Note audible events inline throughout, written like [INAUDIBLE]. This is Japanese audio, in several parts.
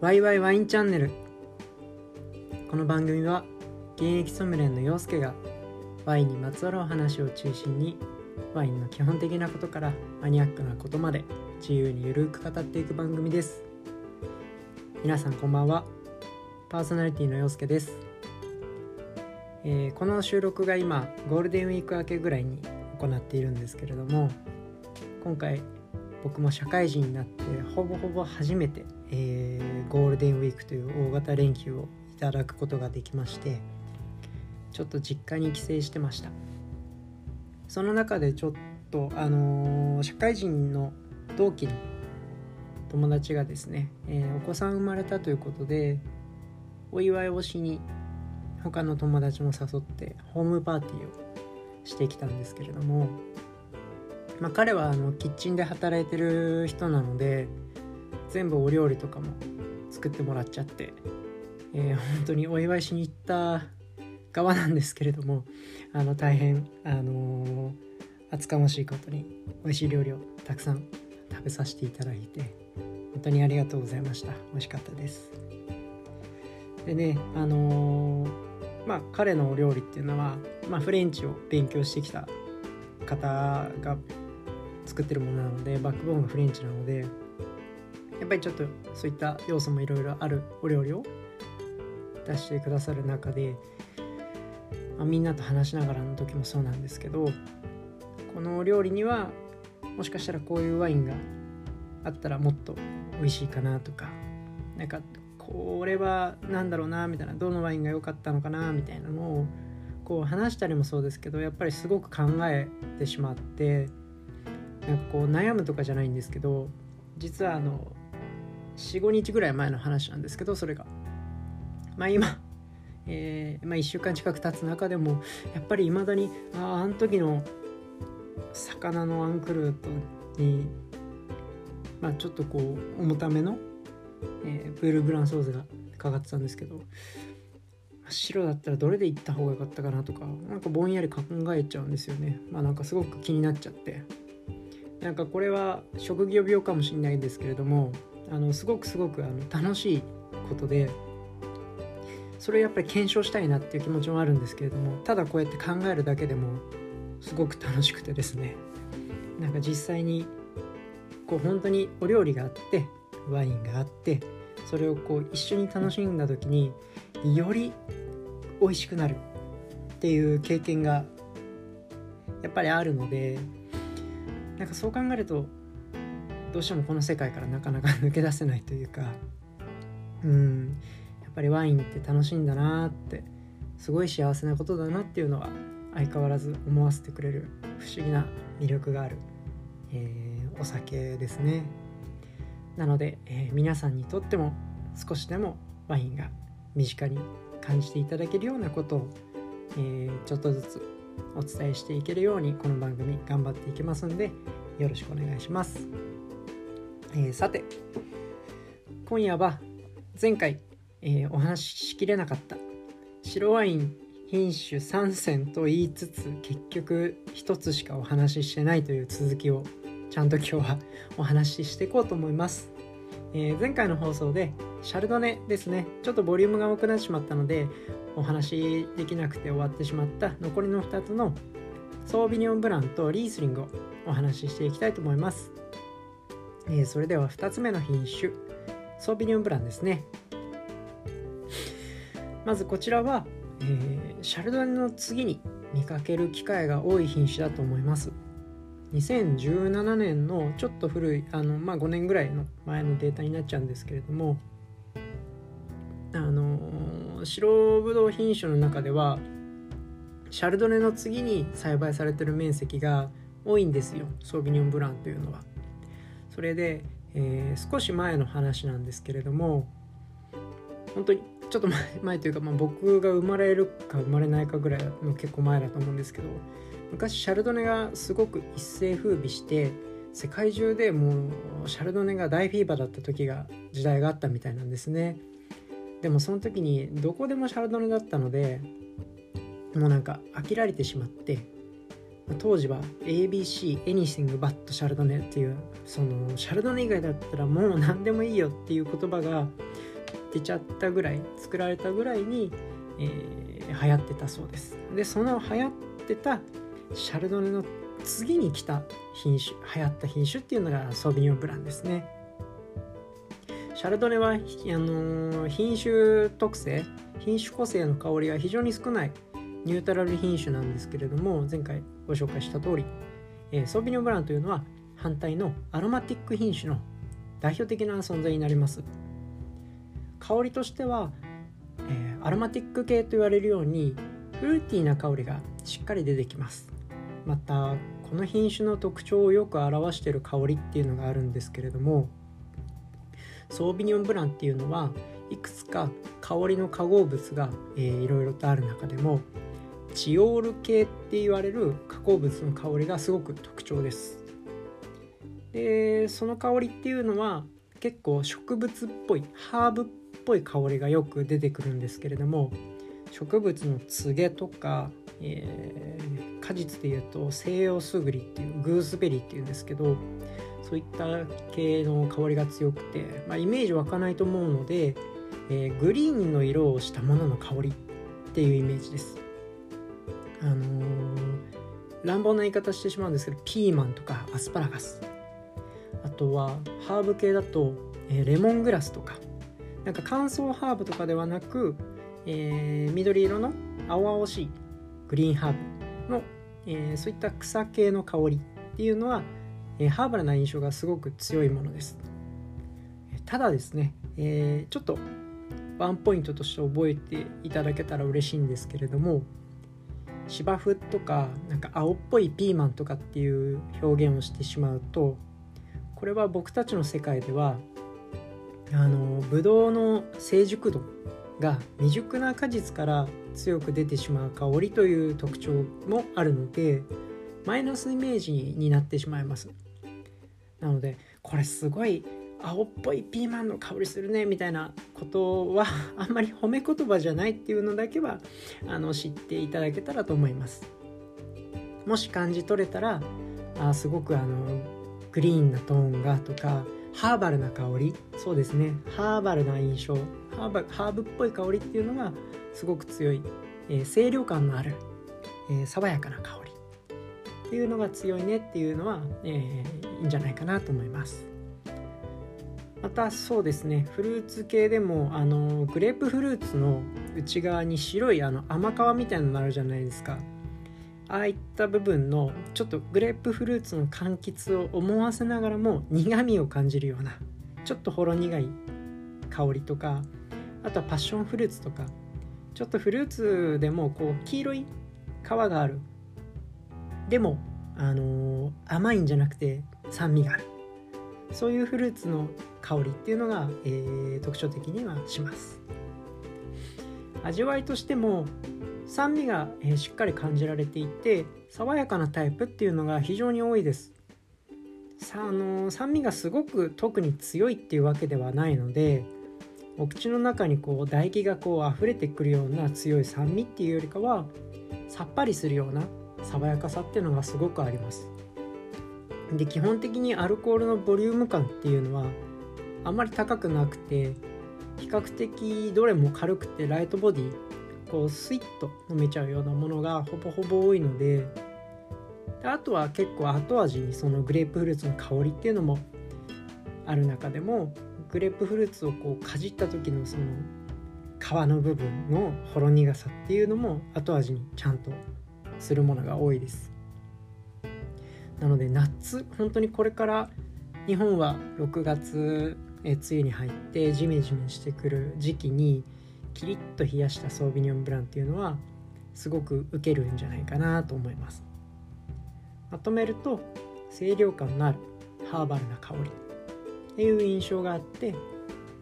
ワイワイワインチャンネル。この番組は現役ソムリエの陽介がワインにまつわるお話を中心にワインの基本的なことからマニアックなことまで自由にゆるく語っていく番組です。皆さんこんばんは。パーソナリティの陽介です、えー、この収録が今ゴールデンウィーク明けぐらいに行っているんですけれども今回僕も社会人になってほぼほぼ初めて、えー、ゴールデンウィークという大型連休をいただくことができましてちょっと実家に帰省してました。その中でちょっとあのー、社会人の同期の友達がですね、えー、お子さん生まれたということでお祝いをしに他の友達も誘ってホームパーティーをしてきたんですけれどもまあ、彼はあのキッチンで働いてる人なので全部お料理とかも作ってもらっちゃって、えー、本当にお祝いしに行った側なんですけれどもあの大変、あのー、厚かましいことに美味しい料理をたくさん食べさせていただいて本当にありがとうございました。美味しかったです。でねあのー、まあ彼のお料理っていうのは、まあ、フレンチを勉強してきた方が作ってるものなのでバックボーンがフレンチなのでやっぱりちょっとそういった要素もいろいろあるお料理を出してくださる中で、まあ、みんなと話しながらの時もそうなんですけどこのお料理にはもしかしたらこういうワインがあったらもっと美味しいかなとかなんかこれは何だろうなみたいなどのワインが良かったのかなみたいなのをこう話したりもそうですけどやっぱりすごく考えてしまってなんかこう悩むとかじゃないんですけど実はあの45日ぐらい前の話なんですけどそれが。まあ今、えー、まあ、1週間近く経つ中でもやっぱりいまだにあああの時の魚のアンクルートにまあちょっとこう重ための、えー、プールブランソースがかかってたんですけど白だったらどれで行った方が良かったかなとかなんかぼんやり考えちゃうんですよね。まあなんかすごく気になっちゃって。なんかこれは職業病かもしれないんですけれどもあのすごくすごくあの楽しいことでそれをやっぱり検証したいなっていう気持ちもあるんですけれどもただこうやって考えるだけでもすごく楽しくてですね。なんか実際にこう本当にお料理があってワインがあってそれをこう一緒に楽しんだ時により美味しくなるっていう経験がやっぱりあるのでなんかそう考えるとどうしてもこの世界からなかなか抜け出せないというかうん。やっぱりワインって楽しいんだなってすごい幸せなことだなっていうのは相変わらず思わせてくれる不思議な魅力がある、えー、お酒ですね。なので、えー、皆さんにとっても少しでもワインが身近に感じていただけるようなことを、えー、ちょっとずつお伝えしていけるようにこの番組頑張っていきますんでよろしくお願いします、えー、さて今夜は前回、えー、お話ししきれなかった白ワイン品種3選と言いつつ結局1つしかお話ししてないという続きをちゃんと今日は [LAUGHS] お話ししていこうと思います、えー、前回の放送でシャルドネですね。ちょっとボリュームが多くなってしまったのでお話しできなくて終わってしまった残りの2つのソービニオンブランとリースリングをお話ししていきたいと思います、えー、それでは2つ目の品種ソービニオンブランですねまずこちらは、えー、シャルドネの次に見かける機会が多い品種だと思います2017年のちょっと古いあの、まあ、5年ぐらいの前のデータになっちゃうんですけれどもあの白ぶどう品種の中ではシャルドネの次に栽培されてる面積が多いんですよソービニョンブランというのは。それで、えー、少し前の話なんですけれども本当にちょっと [LAUGHS] 前というか、まあ、僕が生まれるか生まれないかぐらいの結構前だと思うんですけど昔シャルドネがすごく一世風靡して世界中でもうシャルドネが大フィーバーだった時が時代があったみたいなんですね。でもその時にどこでもシャルドネだったのでもうなんか飽きられてしまって当時は ABC Anything but シャルドネっていうそのシャルドネ以外だったらもう [LAUGHS] 何でもいいよっていう言葉が出ちゃったぐらい作られたぐらいに、えー、流行ってたそうです。でその流行ってたシャルドネの次に来た品種流行った品種っていうのがソビニョンブランですね。シャルドネはあのー、品種特性品種個性の香りが非常に少ないニュートラル品種なんですけれども前回ご紹介した通り、えー、ソービニョンブランというのは反対のアロマティック品種の代表的な存在になります。香りとしては、えー、アロマティック系と言われるようにフルーティーな香りがしっかり出てきます。またこの品種の特徴をよく表している香りっていうのがあるんですけれどもソービニョンブランっていうのはいくつか香りの化合物が、えー、いろいろとある中でもチオール系って言われる化合物の香りがすごく特徴ですでその香りっていうのは結構植物っぽいハーブっぽい香りがよく出てくるんですけれども植物のつげとか、えー、果実でいうと西洋スグリっていうグースベリーっていうんですけどそういった系の香りが強くて、まあ、イメージ湧かないと思うので、えー、グリーンの色をしたものの香りっていうイメージです。あのー、乱暴な言い方してしまうんですけどピーマンとかアスパラガス。あとはハーブ系だと、えー、レモングラスとか。なんか乾燥ハーブとかではなく、えー、緑色の青々しいグリーンハーブの、えー、そういった草系の香りっていうのは、えー、ハーバルな印象がすごく強いものです。ただですね、えー、ちょっとワンポイントとして覚えていただけたら嬉しいんですけれども芝生とかなんか青っぽいピーマンとかっていう表現をしてしまうとこれは僕たちの世界ではあのブドウの成熟度が未熟な果実から強く出てしまう香りという特徴もあるのでマイナスイメージになってしまいます。なのでこれすごい青っぽいピーマンの香りするねみたいなことはあんまり褒め言葉じゃないっていうのだけはあの知っていただけたらと思います。もし感じ取れたらあすごくあのグリーンなトーンがとかハーバルな香り。そうですね。ハーバルな印象。ハーバハーブっぽい香りっていうのがすごく強い、えー、清涼感のある、えー、爽やかな香り。っていうのが強いねっていうのは、えー、いいんじゃないかなと思います。またそうですねフルーツ系でもあのグレープフルーツの内側に白いあの甘皮みたいなのあるじゃないですか。ああいった部分のちょっとグレープフルーツの柑橘を思わせながらも苦みを感じるようなちょっとほろ苦い香りとかあとはパッションフルーツとかちょっとフルーツでもこう黄色い皮がある。でもあのー、甘いんじゃなくて酸味がある。そういうフルーツの香りっていうのが、えー、特徴的にはします。味わいとしても酸味が、えー、しっかり感じられていて爽やかなタイプっていうのが非常に多いです。さあの酸味がすごく特に強いっていうわけではないのでお口の中にこう唾液がこう溢れてくるような強い酸味っていうよりかはさっぱりするような爽やかさっていうのがすごくあります。で基本的にアルコールのボリューム感っていうのはあんまり高くなくて比較的どれも軽くてライトボディこうスイッと飲めちゃうようなものがほぼほぼ多いのでであとは結構後味にそのグレープフルーツの香りっていうのもある中でもグレープフルーツをこうかじった時のその皮の部分のほろ苦さっていうのも後味にちゃんとするものが多いです。なので夏本当にこれから日本は6月え梅雨に入ってジメジメしてくる時期にキリッと冷やしたソービニョンブランっていうのはすごく受けるんじゃないかなと思います。まとめると清涼感のあるハーバルな香り。っていう印象があって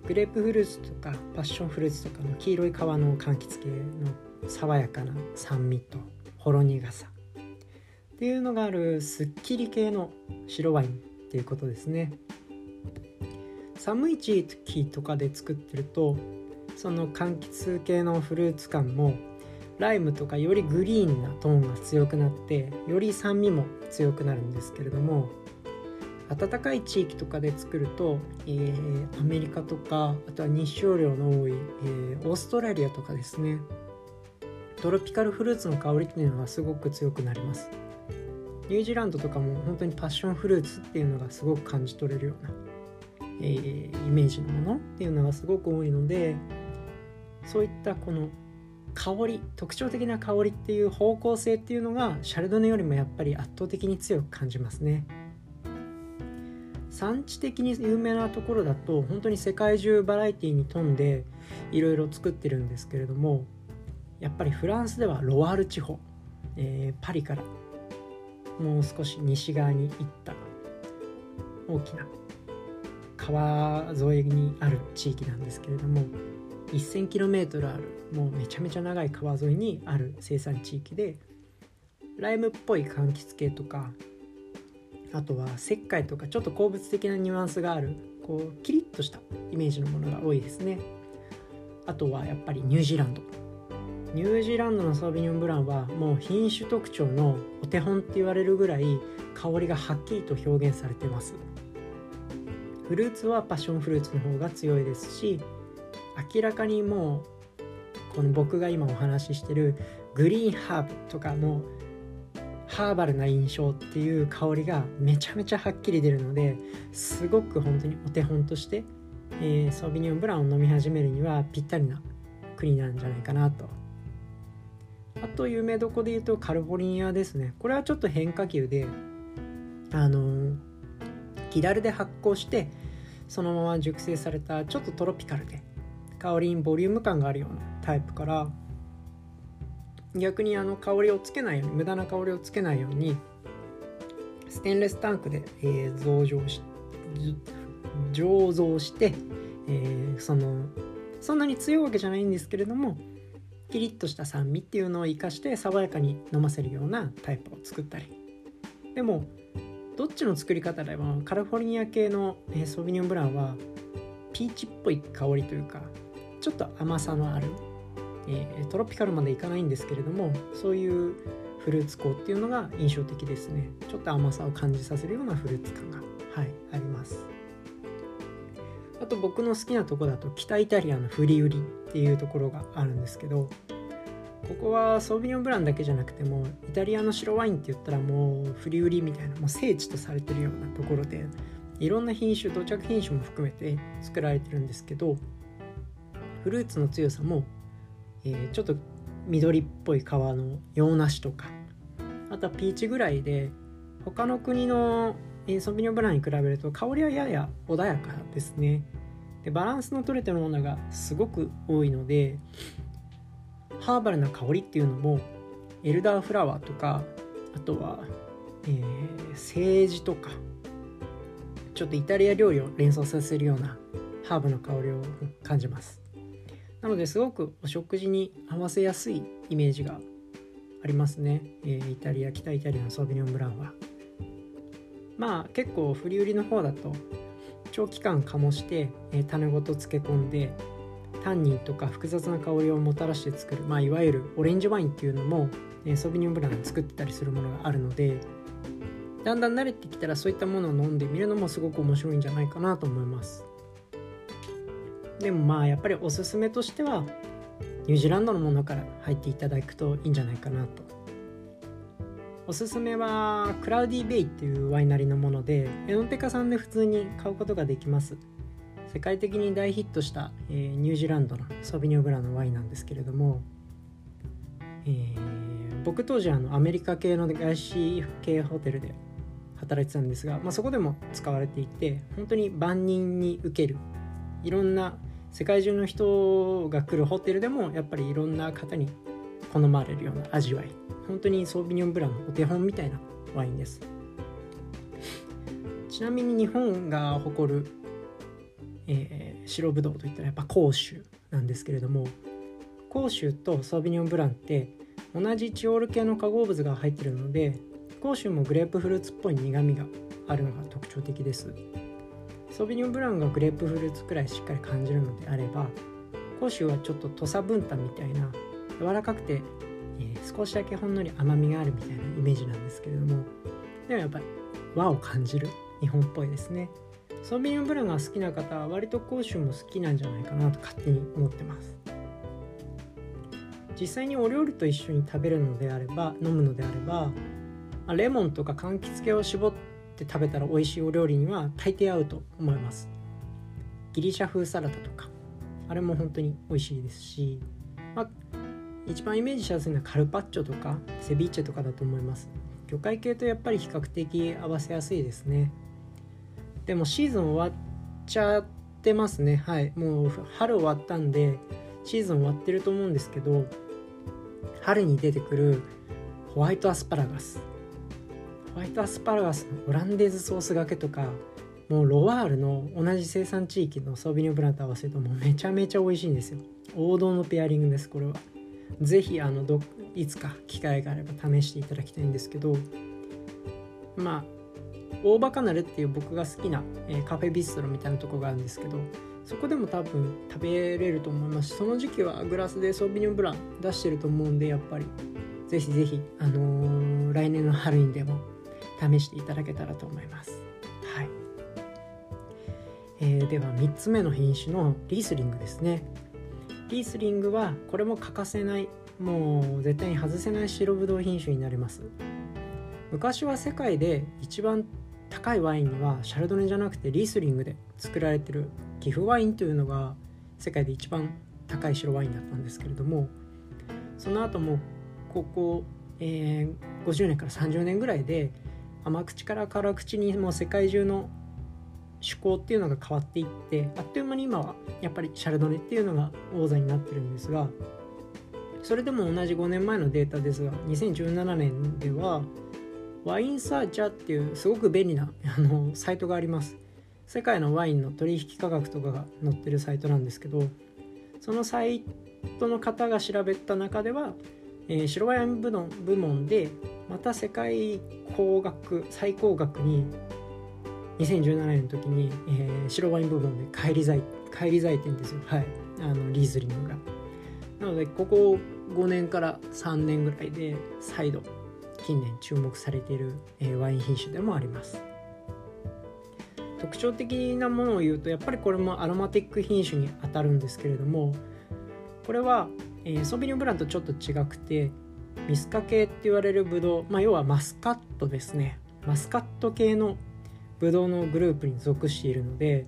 グレープフルーツとかパッションフルーツとかの黄色い皮の柑橘系の爽やかな酸味とほろ苦さ。っていうのがあるすっきり系の白ワインっていうことですね。寒い地域とかで作ってるとその柑橘系のフルーツ感もライムとかよりグリーンなトーンが強くなってより酸味も強くなるんですけれども暖かい地域とかで作ると、えー、アメリカとかあとは日照量の多い、えー、オーストラリアとかですねトロピカルフルーツの香りっていうのがすごく強くなります。ニュージーランドとかも本当にパッションフルーツっていうのがすごく感じ取れるような、えー、イメージのものっていうのがすごく多いのでそういったこの香り特徴的な香りっていう方向性っていうのがシャルドネよりもやっぱり圧倒的に強く感じますね。産地的に有名なところだと本当に世界中バラエティに富んでいろいろ作ってるんですけれどもやっぱりフランスではロワール地方、えー、パリからもう少し西側に行った大きな川沿いにある地域なんですけれども 1000km あるもうめちゃめちゃ長い川沿いにある生産地域でライムっぽい柑橘系とかあとは石灰とかちょっと鉱物的なニュアンスがあるこうキリッとしたイメージのものが多いですね。あとはやっぱりニュージーランド。ニュージーランドのソービニョンブランはもう品種特徴のお手本って言われるぐらい香りがはっきりと表現されてます。フルーツはパッションフルーツの方が強いですし明らかにもうこの僕が今お話ししてるグリーンハーブとかのハーバルな印象っていう香りがめちゃめちゃはっきり出るのですごく本当にお手本として、えー、ソービニオンブランを飲み始めるにはぴったりな国なんじゃないかなと。あと有名どこで言うとカルフォルニアですね。これはちょっと変化球であの木だるで発酵してそのまま熟成されたちょっとトロピカルで香りにボリューム感があるようなタイプから逆にあの香りをつけないように無駄な香りをつけないようにステンレスタンクで、えー、増上し醸造して、えー、そのそんなに強いわけじゃないんですけれどもキリッとした酸味っていうのを生かして爽やかに飲ませるようなタイプを作ったり。でもどっちの作り方でもカリフォルニア系の、えー、ソビニョンブランはピーチっぽい香りというかちょっと甘さのある、えー、トロピカルまでいかないんですけれどもそういうフルーツ香っていうのが印象的ですね。ちょっと甘さを感じさせるようなフルーツ感がはいあります。あと僕の好きなとこだと北イタリアのフリウリっていうところがあるんですけどここはソービニョンブランだけじゃなくてもイタリアの白ワインって言ったらもうフリウリみたいなもう聖地とされてるようなところでいろんな品種土着品種も含めて作られてるんですけどフルーツの強さも、えー、ちょっと緑っぽい皮の洋梨とかあとはピーチぐらいで他の国のソビニョンブランに比べると香りはやや穏やかですね。でバランスの取れてるものがすごく多いのでハーバルな香りっていうのもエルダーフラワーとかあとは、えー、セージとかちょっとイタリア料理を連想させるようなハーブの香りを感じます。なのですごくお食事に合わせやすいイメージがありますね、えー、イタリア北イタリアのソービニョンブランは。まあ結構振り売りの方だと長期間醸して、えー、種ごと漬け込んでタンニンとか複雑な香りをもたらして作る、まあ、いわゆるオレンジワインっていうのも、えー、ソビニョンブランで作ってたりするものがあるのでだんだん慣れてきたらそういったものを飲んでみるのもすごく面白いんじゃないかなと思います。でもまあやっぱりおすすめとしてはニュージーランドのものから入っていただくといいんじゃないかなと。おすすめはクラウディベイっていうワイナリーのものでエノテカさんで普通に買うことができます。世界的に大ヒットした、えー、ニュージーランドのソビニョブラのワインなんですけれども、えー、僕当時あのアメリカ系の外資系ホテルで働いてたんですが、まあ、そこでも使われていて本当に万人に受けるいろんな世界中の人が来るホテルでもやっぱりいろんな方に好まれるような味わい。本当にソービニョンブラのお手本みたいなワインです。ちなみに日本が誇る、えー、白ぶどうといったらやっぱ甲州なんですけれども甲州とソービニョンブランって同じチオール系の化合物が入ってるので甲州もグレープフルーツっぽい苦みがあるのが特徴的です。ソービニョンブランがグレープフルーツくらいしっかり感じるのであれば甲州はちょっと土佐文旦みたいな柔らかくて、えー、少しだけほんのり甘みがあるみたいなイメージなんですけれどもでもやっぱり和を感じる日本っぽいですね。ソービニョンブランが好きな方は割と甲州も好きなんじゃないかなと勝手に思ってます。実際にお料理と一緒に食べるのであれば飲むのであればレモンとか柑橘系を絞って食べたら美味しいお料理には大抵合うと思います。ギリシャ風サラダとかあれも本当に美味しいですし、まあ、一番イメージしやすいのはカルパッチョとかセビーチェとかだと思います。魚介系とやっぱり比較的合わせやすいですね。でもシーズン終わっちゃってますね。はい。もう春終わったんでシーズン終わってると思うんですけど春に出てくるホワイトアスパラガス。ホワイトアスパラガスのオランデーズソースがけとかもうロワールの同じ生産地域のソービニョブランと合わせるともうめちゃめちゃ美味しいんですよ。王道のペアリングですこれは。是非あのどいつか機会があれば試していただきたいんですけどまあ大バカナルっていう僕が好きな、え、カフェビストロみたいなとこがあるんですけどそこでも多分食べれると思いますその時期はグラスでソービニョンブラン出してると思うんでやっぱり。ぜひぜひ、あのー、来年の春にでも試していただけたらと思います。はい。えー、では3つ目の品種のリースリングですね。リースリングはこれも欠かせないもう絶対に外せない白ぶどう品種になります。昔は世界で一番高いワインはシャルドネじゃなくてリースリングで作られてる寄付ワインというのが世界で一番高い白ワインだったんですけれどもその後もここ、えー、50年から30年ぐらいで甘口から辛口にもう世界中の趣向っていうのが変わっていってあっという間に今はやっぱりシャルドネっていうのが王座になってるんですがそれでも同じ5年前のデータですが2017年ではワインサーチャーっていうすごく便利な [LAUGHS] あのサイトがあります。世界のワインの取引価格とかが載ってるサイトなんですけどそのサイトの方が調べた中では、えー、白ワイン部門部門でまた世界高額最高額に2017年の時に、えー、白ワイン部分で返り咲い返り咲いてんですよ。はい。あのリーズリングが。なのでここ5年から3年ぐらいで再度近年注目されている、え、ワイン品種でもあります。特徴的なものを言うとやっぱりこれもアロマティック品種にあたるんですけれどもこれは、えー、ソビニョブランとちょっと違くてミスカ系って言われるブドウ、まあ、要はマスカットですね。マスカット系のブドウのグループに属しているので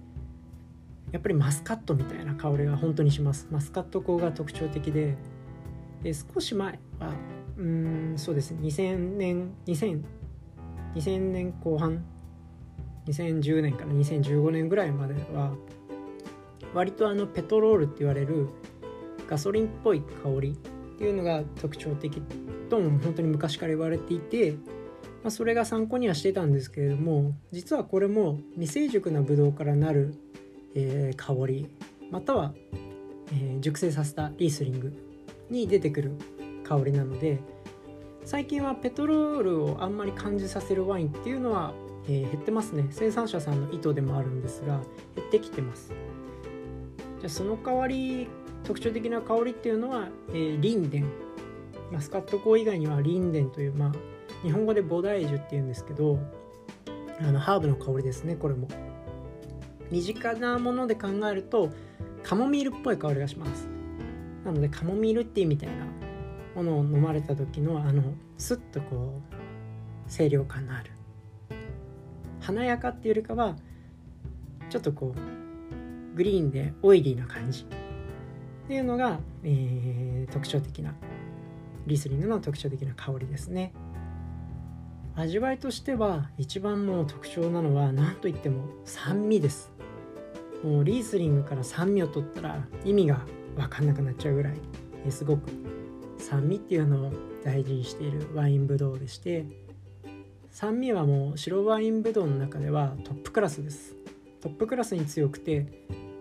やっぱりマスカットみたいな香りが本当にします。マスカット香が特徴的でで少し前はうんそうですね。2000年2000 2000年後半2010年から2015年ぐらいまでは割とあのペトロールって言われるガソリンっぽい香りっていうのが特徴的とも本当に昔から言われていてまあ、それが参考にはしてたんですけれども実はこれも未成熟なブドウからなる、えー、香りまたは、えー、熟成させたリースリングに出てくる香りなので最近はペトロールをあんまり感じさせるワインっていうのは、えー、減ってますね。生産者さんの意図でもあるんですが減ってきてます。じゃあその代わり特徴的な香りっていうのは、えー、リンデン。マスカット香以外にはリンデンというまあ日本語で菩提樹っていうんですけどあのハーブの香りですねこれも。身近なもので考えるとカモミールっぽい香りがします。なのでカモミールティーみたいなものを飲まれた時のあのスッとこう清涼感のある華やかっていうよりかはちょっとこうグリーンでオイリーな感じっていうのが、えー、特徴的なリスリングの特徴的な香りですね。味わいとしては一番もう特徴なのは何といっても酸味ですもうリースリングから酸味を取ったら意味が分かんなくなっちゃうぐらいすごく酸味っていうのを大事にしているワインブドウでして酸味はもう白ワインブドウの中ではトップクラスです。トップクラスに強くて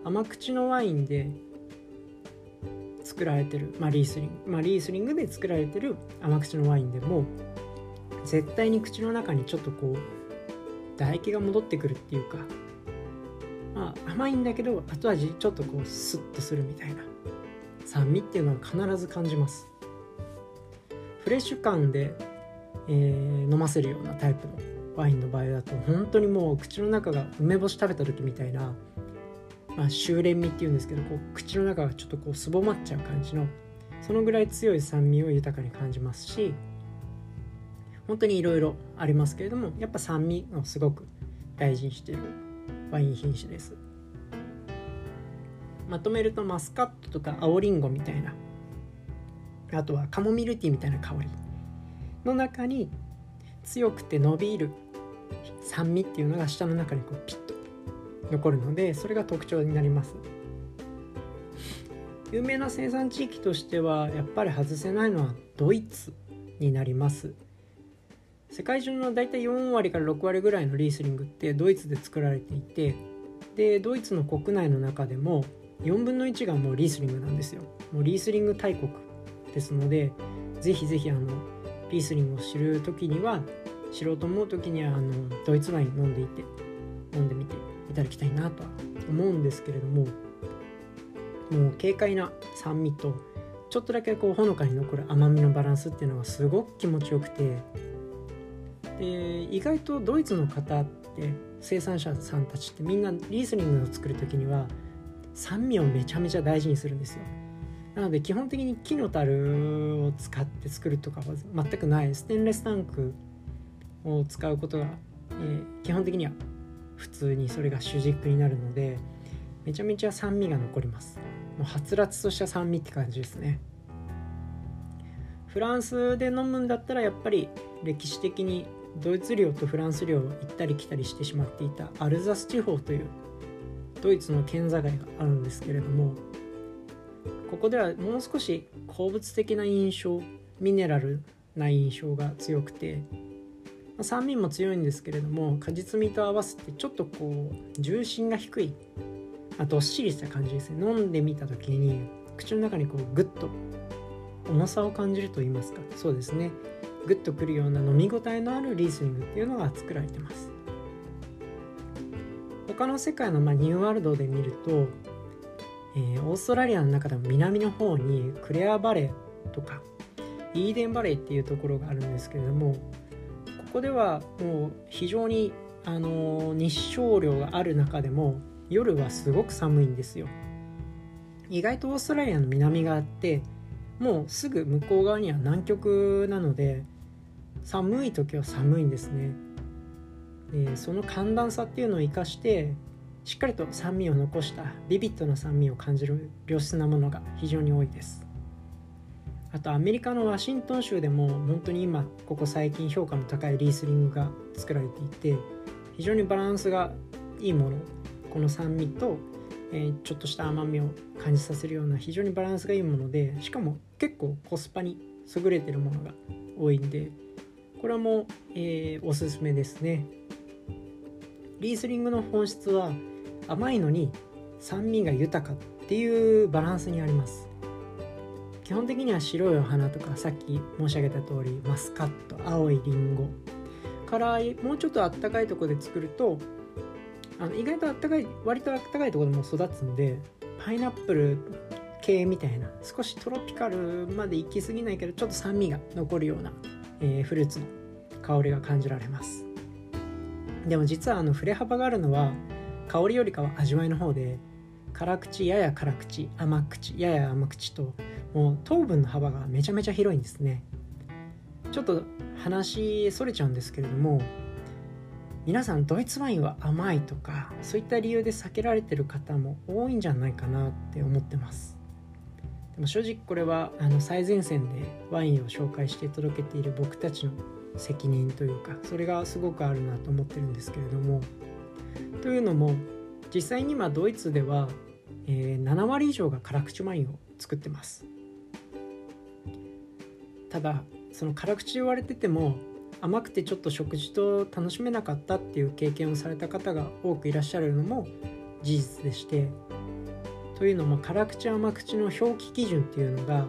甘口のワインで作られてる、まあ、リースリング、まあ、リースリングで作られてる甘口のワインでも絶対に口の中にちょっとこう唾液が戻ってくるっていうかまあ甘いんだけど後味ちょっとこうスッとするみたいな。酸味っていうのは必ず感じます。フレッシュ感で、えー、飲ませるようなタイプのワインの場合だと本当にもう口の中が梅干し食べた時みたいな、まあ、修練味っていうんですけどこう口の中がちょっとこうすぼまっちゃう感じのそのぐらい強い酸味を豊かに感じますし本当にいろいろありますけれどもやっぱ酸味をすごく大事にしているワイン品種です。まとめるとマスカットとか青りんごみたいなあとはカモミルティーみたいな香りの中に強くて伸びる酸味っていうのが舌の中にこうピッと残るのでそれが特徴になります。有名な生産地域としてはやっぱり外せないのはドイツになります。世界中の大体4割から6割ぐらいのリースリングってドイツで作られていてでドイツの国内の中でも4分の1がもうリースリングなんですよ。もうリースリング大国。ですのでぜひぜひあのリースリングを知る時には知ろうと思う時にはあのドイツワイン飲んでいて飲んでみていただきたいなとは思うんですけれどももう軽快な酸味とちょっとだけこうほのかに残る甘みのバランスっていうのがすごく気持ちよくてで意外とドイツの方って生産者さんたちってみんなリースリングを作る時には酸味をめちゃめちゃ大事にするんですよ。なので基本的に木の樽を使って作るとかは全くないステンレスタンクを使うことが、えー、基本的には普通にそれが主軸になるのでめちゃめちゃ酸味が残ります。もうはつらつとした酸味って感じですね。フランスで飲むんだったらやっぱり歴史的にドイツ領とフランス領を行ったり来たりしてしまっていたアルザス地方というドイツの県境があるんですけれどもここではもう少し鉱物的な印象ミネラルな印象が強くて酸味も強いんですけれども果実味と合わせてちょっとこう重心が低いあどっしりした感じですね。飲んでみた時に口の中にこうグッと重さを感じると言いますか。そうですね。グッとくるような飲み応えのあるリースニングっていうのが作られてます。他の世界のまニューワールドで見るとえー、オーストラリアの中でも南の方にクレアバレーとかイーデンバレーっていうところがあるんですけれどもここではもう非常に、あのー、日照量がある中でも夜はすごく寒いんですよ。意外とオーストラリアの南があってもうすぐ向こう側には南極なので寒い時は寒いんですね。でその寒暖差っていうのを生かしてしっかりと酸味を残したビビッドな酸味を感じる良質なものが非常に多いです。あとアメリカのワシントン州でも本当に今ここ最近評価の高いリースリングが作られていて非常にバランスがいいもの。この酸味と、えー、ちょっとした甘みを感じさせるような非常にバランスがいいものでしかも結構コスパに優れてるものが多いんでこれも、えー、おすすめですね。リースリングの本質は甘いのに酸味が豊かっていうバランスにあります。基本的には白いお花とかさっき申し上げた通りマスカット青いりんごからもうちょっとあったかいとこで作るとあの意外とあったかい割とあったかいところでも育つんでパイナップル系みたいな少しトロピカルまで行き過ぎないけどちょっと酸味が残るような、えー、フルーツの香りが感じられます。でも実はあの振れ幅があるのは香りよりかは味わいの方で辛口やや辛口甘口やや甘口ともう糖分の幅がめちゃめちゃ広いんですね。ちょっと話それちゃうんですけれども皆さんドイツワインは甘いとかそういった理由で避けられてる方も多いんじゃないかなって思ってます。でも正直これはあの最前線でワインを紹介して届けている僕たちの責任というかそれがすごくあるなと思ってるんですけれどもというのも実際に今ドイツでは、えー、7割以上が辛口ワインを作ってます。ただその辛口言われてても甘くてちょっと食事と楽しめなかったっていう経験をされた方が多くいらっしゃるのも事実でしてというのも辛口甘口の表記基準っていうのが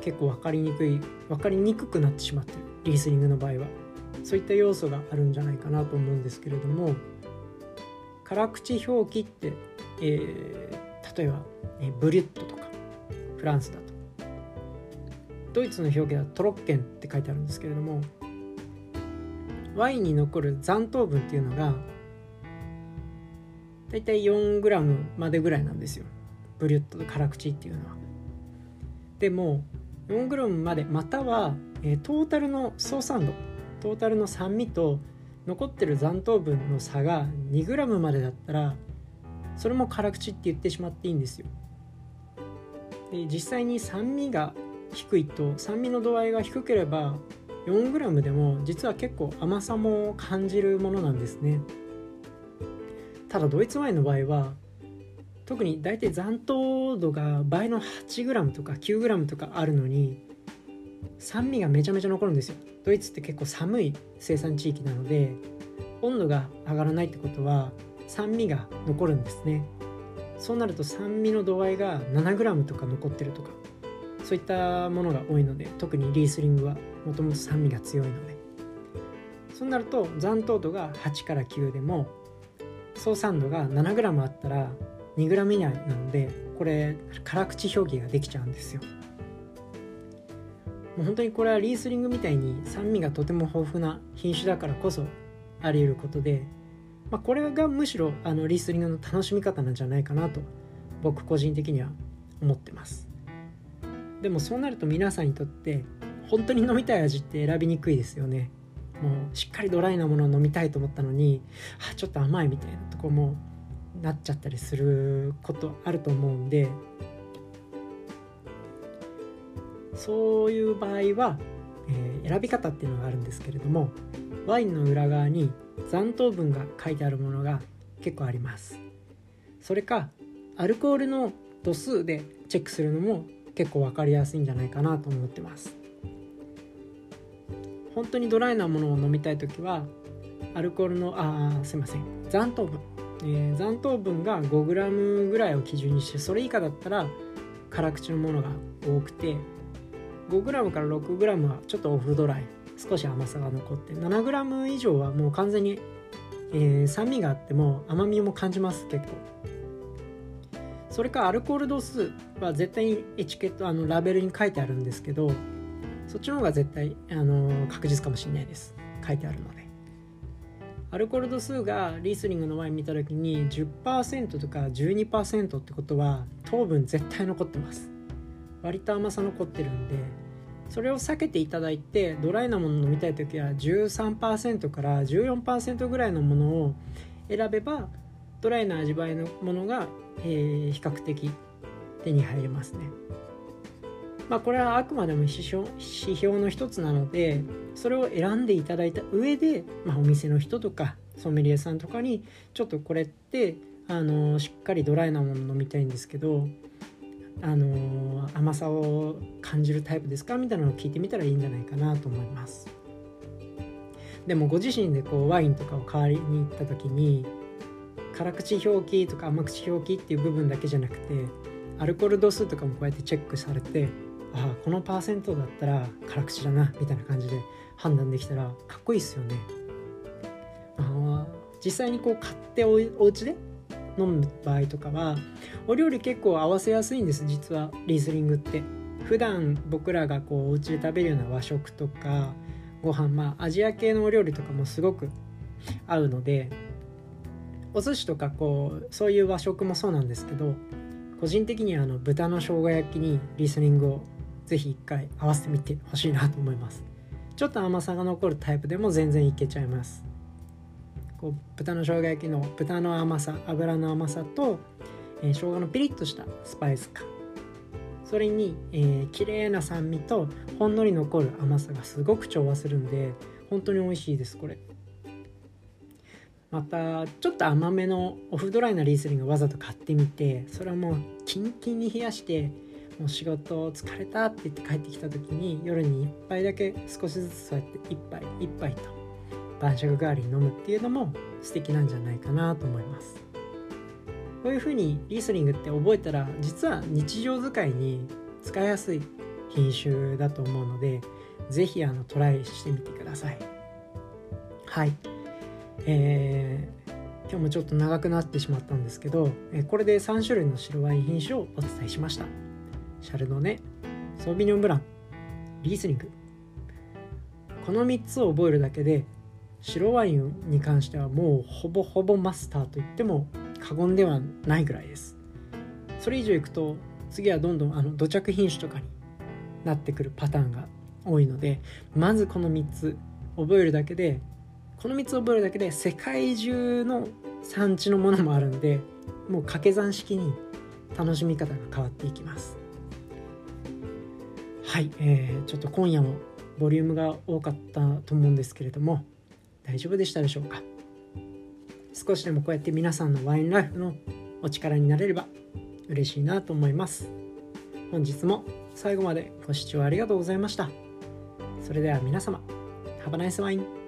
結構分かりにくい分かりにくくなってしまってる。リースリングの場合は。そういった要素があるんじゃないかなと思うんですけれども辛口表記って、えー、例えば、え、ブリュットとかフランスだと。ドイツの表記はトロッケンって書いてあるんですけれどもワインに残る残糖分っていうのがだいたい 4g までぐらいなんですよ。ブリュットと辛口っていうのは。でも 4g までまたは、えー、トータルの総酸度トータルの酸味と残ってる残糖分の差が 2g までだったらそれも辛口って言ってしまっていいんですよ。で実際に酸味が低いと酸味の度合いが低ければ 4g でも実は結構甘さも感じるものなんですね。ただドイツワインの場合は特に大体残糖度が倍の 8g とか 9g とかあるのに酸味がめちゃめちゃ残るんですよ。ドイツって結構寒い生産地域なので温度が上がらないってことは酸味が残るんですね。そうなると酸味の度合いが 7g とか残ってるとかそういったものが多いので特にリースリングはもともと酸味が強いので。そうなると残糖度が8から9でも総酸度が 7g あったら 2g 以内なのでこれ辛口表記ができちゃうんですよ。もう本当にこれはリースリングみたいに酸味がとても豊富な品種だからこそあり得ることで、まあ、これがむしろあのリースリングの楽しみ方なんじゃないかなと僕個人的には思ってます。でもそうなると皆さんにとって本当に飲みたい味って選びにくいですよね。もうしっかりドライなものを飲みたいと思ったのにあちょっと甘いみたいなとこもなっちゃったりすることあると思うんでそういう場合は、えー、選び方っていうのがあるんですけれどもワインの裏側に残糖分が書いてあるものが結構あります。それかアルコールの度数でチェックするのも結構分かりやすいんじゃないかなと思ってます。本当にドライなものを飲みたい時はアルコールのあすいません。残糖分、えー、残糖分が 5g ぐらいを基準にしてそれ以下だったら辛口のものが多くて 5g から 6g はちょっとオフドライ。少し甘さが残って。7g 以上はもう完全に、えー、酸味があっても甘みも感じます結構。それかアルコール度数は絶対にエチケットあのラベルに書いてあるんですけどそっちの方が絶対あの確実かもしれないです。書いてあるので。アルコール度数がリースリングのワイン見た時に10%とか12%ってことは糖分絶対残ってます。割と甘さ残ってるんでそれを避けていただいてドライなもの飲みたい時は13%から14%ぐらいのものを選べばドライな味わいのものが、えー、比較的手に入りますね。まあこれはあくまでも指標指標の一つなのでそれを選んでいただいた上で、まあ、お店の人とかソムリエさんとかにちょっとこれってあのしっかりドライなもの飲みたいんですけどあの甘さを感じるタイプですかみたいなのを聞いてみたらいいんじゃないかなと思います。でもご自身でこうワインとかを買いに行った時に辛口表記とか甘口表記っていう部分だけじゃなくてアルコール度数とかもこうやってチェックされてああこのパーセントだったら辛口だなみたいな感じで判断できたらかっこいいっすよね。あ実際にこう買っておお家で飲む場合とかはお料理結構合わせやすいんです実はリースリングって。普段僕らがこうお家で食べるような和食とかご飯まあアジア系のお料理とかもすごく合うのでお寿司とかこうそういう和食もそうなんですけど個人的にはあの豚の生姜焼きにリースニングをぜひ一回合わせてみてほしいなと思います。ちょっと甘さが残るタイプでも全然いけちゃいます。こう豚の生姜焼きの豚の甘さ油の甘さと、えー、生姜のピリッとしたスパイス感。それに、えー、綺麗な酸味とほんのり残る甘さがすごく調和するんで本当に美味しいですこれ。またちょっと甘めのオフドライなリースリングわざと買ってみてそれはもうキンキンに冷やしてもう仕事疲れたって言って帰ってきた時に夜に1杯だけ少しずつそうやって1杯1杯と晩酌代わりに飲むっていうのも素敵なんじゃないかなと思います。こういうふうにリースリングって覚えたら実は日常使いに使いやすい品種だと思うので是非トライしてみてください。はい。えー、今日もちょっと長くなってしまったんですけど、えこれで3種類の白ワイン品種をお伝えしました。シャルドネソービニョンブランリースリング。この3つを覚えるだけで白ワインに関してはもうほぼほぼマスターと言っても過言ではないぐらいです。それ以上いくと次はどんどんあの土着品種とかになってくるパターンが多いのでまずこの3つ覚えるだけでこの3つ覚えるだけで世界中の産地のものもあるんでもう掛け算式に楽しみ方が変わっていきます。はい、えー、ちょっと今夜もボリュームが多かったと思うんですけれども大丈夫でしたでしょうか？少しでもこうやって皆さんのワインライフのお力になれれば嬉しいなと思います。本日も最後までご視聴ありがとうございました。それでは皆様 Have a nice wine!